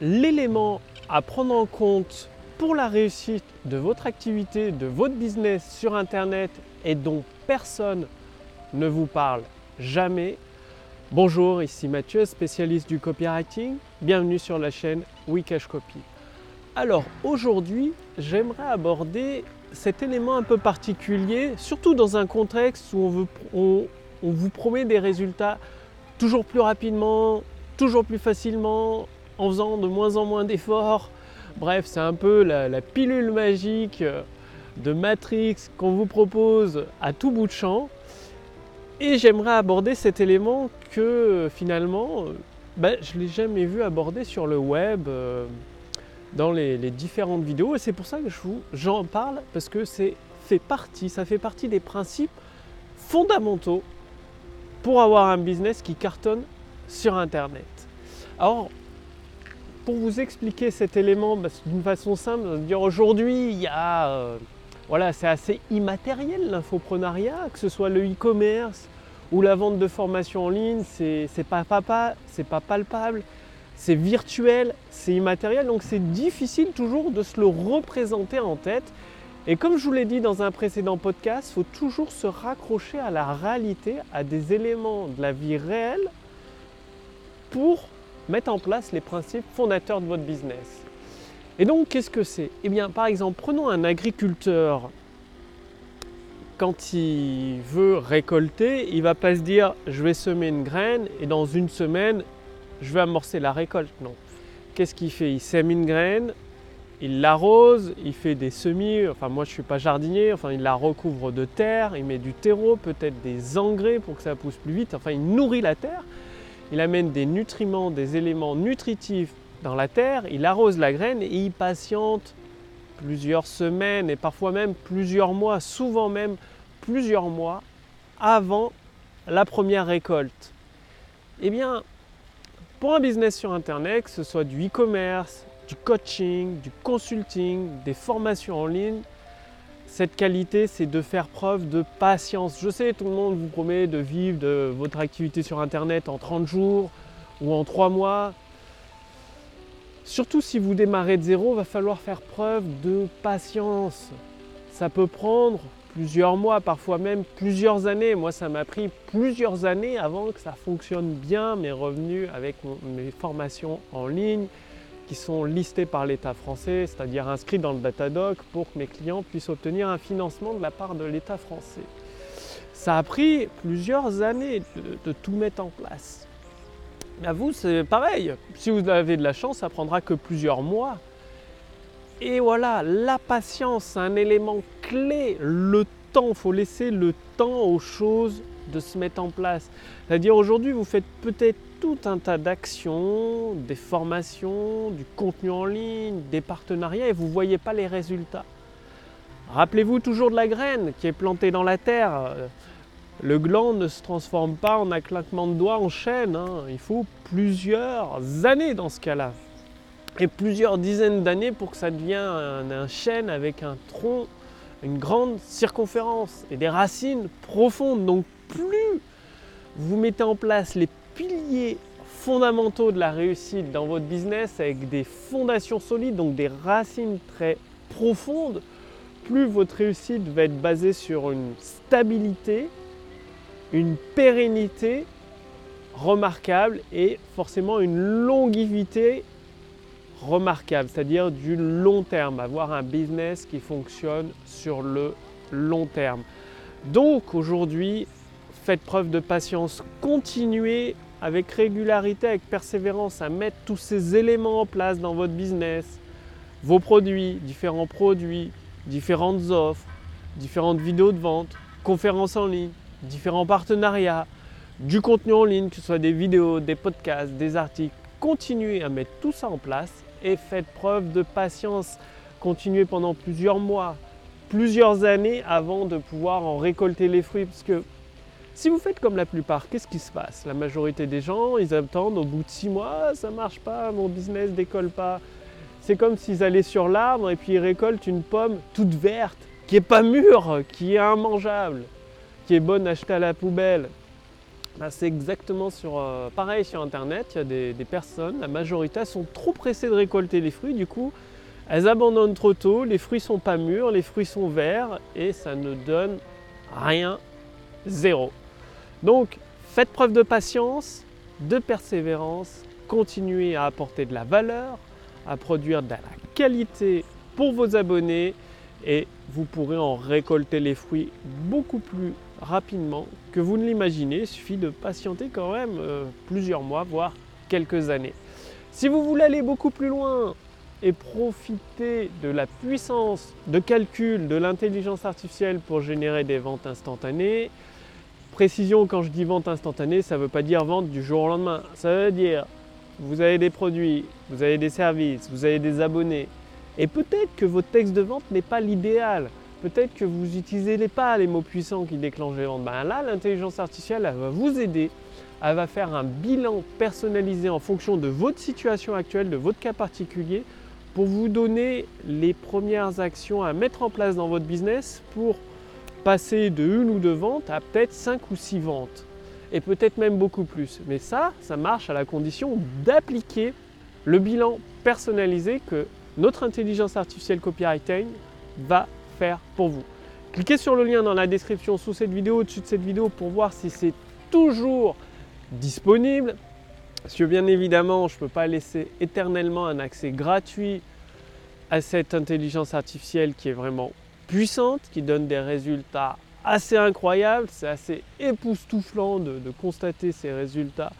l'élément à prendre en compte pour la réussite de votre activité, de votre business sur Internet et dont personne ne vous parle jamais. Bonjour, ici Mathieu, spécialiste du copywriting. Bienvenue sur la chaîne Wikash Copy. Alors aujourd'hui, j'aimerais aborder cet élément un peu particulier, surtout dans un contexte où on, vous promet des résultats toujours plus rapidement, toujours plus facilement, en faisant de moins en moins d'efforts. Bref, c'est un peu la, pilule magique de Matrix qu'on vous propose à tout bout de champ. Et j'aimerais aborder cet élément que finalement, ben, je ne l'ai jamais vu aborder sur le web, euh, dans les, différentes vidéos. Et c'est pour ça que j'en parle, parce que c'est fait partie, ça fait partie des principes fondamentaux pour avoir un business qui cartonne sur Internet. Alors, pour vous expliquer cet élément bah, d'une façon simple, dire aujourd'hui, il y a, euh, voilà, c'est assez immatériel l'infoprenariat, que ce soit le e-commerce ou la vente de formation en ligne, c'est pas papa, c'est pas palpable, c'est virtuel, c'est immatériel, donc c'est difficile toujours de se le représenter en tête. Et comme je vous l'ai dit dans un précédent podcast, il faut toujours se raccrocher à la réalité, à des éléments de la vie réelle pour mettre en place les principes fondateurs de votre business. Et donc, qu'est-ce que c'est? Eh bien, par exemple, prenons un agriculteur. Quand il veut récolter, il ne va pas se dire je vais semer une graine et dans une semaine, je vais amorcer la récolte. Non. Qu'est-ce qu'il fait? Il sème une graine, il l'arrose, il fait des semis, enfin moi je ne suis pas jardinier, enfin il la recouvre de terre, il met du terreau, peut-être des engrais pour que ça pousse plus vite, enfin il nourrit la terre, il amène des nutriments, des éléments nutritifs dans la terre, il arrose la graine et il patiente plusieurs semaines et parfois même plusieurs mois, souvent même plusieurs mois avant la première récolte. Eh bien, pour un business sur Internet, que ce soit du e-commerce, du coaching, du consulting, des formations en ligne. Cette qualité, c'est de faire preuve de patience. Je sais, tout le monde vous promet de vivre de votre activité sur Internet en 30 jours ou en 3 mois. Surtout si vous démarrez de zéro, il va falloir faire preuve de patience. Ça peut prendre plusieurs mois, parfois même plusieurs années. Moi, ça m'a pris plusieurs années avant que ça fonctionne bien, mes revenus avec mes formations en ligne, qui sont listés par l'État français, c'est-à-dire inscrits dans le Datadoc pour que mes clients puissent obtenir un financement de la part de l'État français. Ça a pris plusieurs années de, tout mettre en place. À vous, c'est pareil. Si vous avez de la chance, ça prendra que plusieurs mois. Et voilà, la patience, un élément clé. Le temps, faut laisser le temps aux choses de se mettre en place. C'est-à-dire aujourd'hui, vous faites peut-être tout un tas d'actions, des formations, du contenu en ligne, des partenariats et vous ne voyez pas les résultats. Rappelez-vous toujours de la graine qui est plantée dans la terre. Le gland ne se transforme pas en un claquement de doigts en chêne. Hein. Il faut plusieurs années dans ce cas-là. Et plusieurs dizaines d'années pour que ça devienne un chêne avec un tronc, une grande circonférence et des racines profondes. Donc plus vous mettez en place les piliers fondamentaux de la réussite dans votre business avec des fondations solides, donc des racines très profondes, plus votre réussite va être basée sur une stabilité, une pérennité remarquable et forcément une longévité remarquable, c'est-à-dire du long terme, avoir un business qui fonctionne sur le long terme. Donc aujourd'hui, faites preuve de patience, continuez avec régularité, avec persévérance à mettre tous ces éléments en place dans votre business, vos produits, différents produits, différentes offres, différentes vidéos de vente, conférences en ligne, différents partenariats, du contenu en ligne, que ce soit des vidéos, des podcasts, des articles. Continuez à mettre tout ça en place et faites preuve de patience. Continuez pendant plusieurs mois, plusieurs années avant de pouvoir en récolter les fruits. Si vous faites comme la plupart, qu'est-ce qui se passe? La majorité des gens, ils attendent au bout de six mois, ça marche pas, mon business décolle pas. C'est comme s'ils allaient sur l'arbre et puis ils récoltent une pomme toute verte, qui est pas mûre, qui est immangeable, qui est bonne à acheter à la poubelle. bah, c'est exactement sur, euh, pareil sur Internet. Il y a des, des personnes, la majorité, sont trop pressées de récolter les fruits. Du coup, elles abandonnent trop tôt, les fruits sont pas mûrs, les fruits sont verts et ça ne donne rien, zéro. Donc, faites preuve de patience, de persévérance, continuez à apporter de la valeur, à produire de la qualité pour vos abonnés et vous pourrez en récolter les fruits beaucoup plus rapidement que vous ne l'imaginez. Il suffit de patienter quand même euh, plusieurs mois, voire quelques années. Si vous voulez aller beaucoup plus loin et profiter de la puissance de calcul de l'intelligence artificielle pour générer des ventes instantanées, précision quand je dis vente instantanée, ça ne veut pas dire vente du jour au lendemain. Ça veut dire vous avez des produits, vous avez des services, vous avez des abonnés. Et peut-être que votre texte de vente n'est pas l'idéal. Peut-être que vous n'utilisez pas les mots puissants qui déclenchent les ventes. Ben là, l'intelligence artificielle, elle va vous aider. Elle va faire un bilan personnalisé en fonction de votre situation actuelle, de votre cas particulier, pour vous donner les premières actions à mettre en place dans votre business pour passer de une ou deux ventes à peut-être cinq ou six ventes et peut-être même beaucoup plus. Mais ça, ça marche à la condition d'appliquer le bilan personnalisé que notre intelligence artificielle copywriting va faire pour vous. Cliquez sur le lien dans la description sous cette vidéo, au-dessus de cette vidéo pour voir si c'est toujours disponible. Parce que bien évidemment, je ne peux pas laisser éternellement un accès gratuit à cette intelligence artificielle qui est vraiment puissante, qui donne des résultats assez incroyables. C'est assez époustouflant de, de, constater ces résultats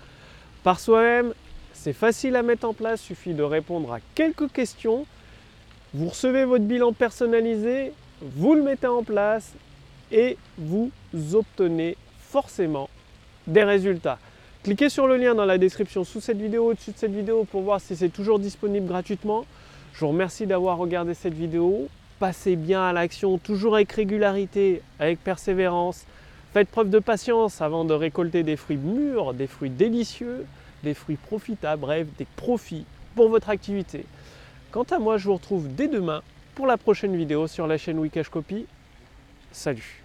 par soi-même. C'est facile à mettre en place, suffit de répondre à quelques questions. Vous recevez votre bilan personnalisé, vous le mettez en place et vous obtenez forcément des résultats. Cliquez sur le lien dans la description sous cette vidéo, au-dessus de cette vidéo pour voir si c'est toujours disponible gratuitement. Je vous remercie d'avoir regardé cette vidéo. Passez bien à l'action, toujours avec régularité, avec persévérance. Faites preuve de patience avant de récolter des fruits mûrs, des fruits délicieux, des fruits profitables, bref, des profits pour votre activité. Quant à moi, je vous retrouve dès demain pour la prochaine vidéo sur la chaîne Wikash Copy. Salut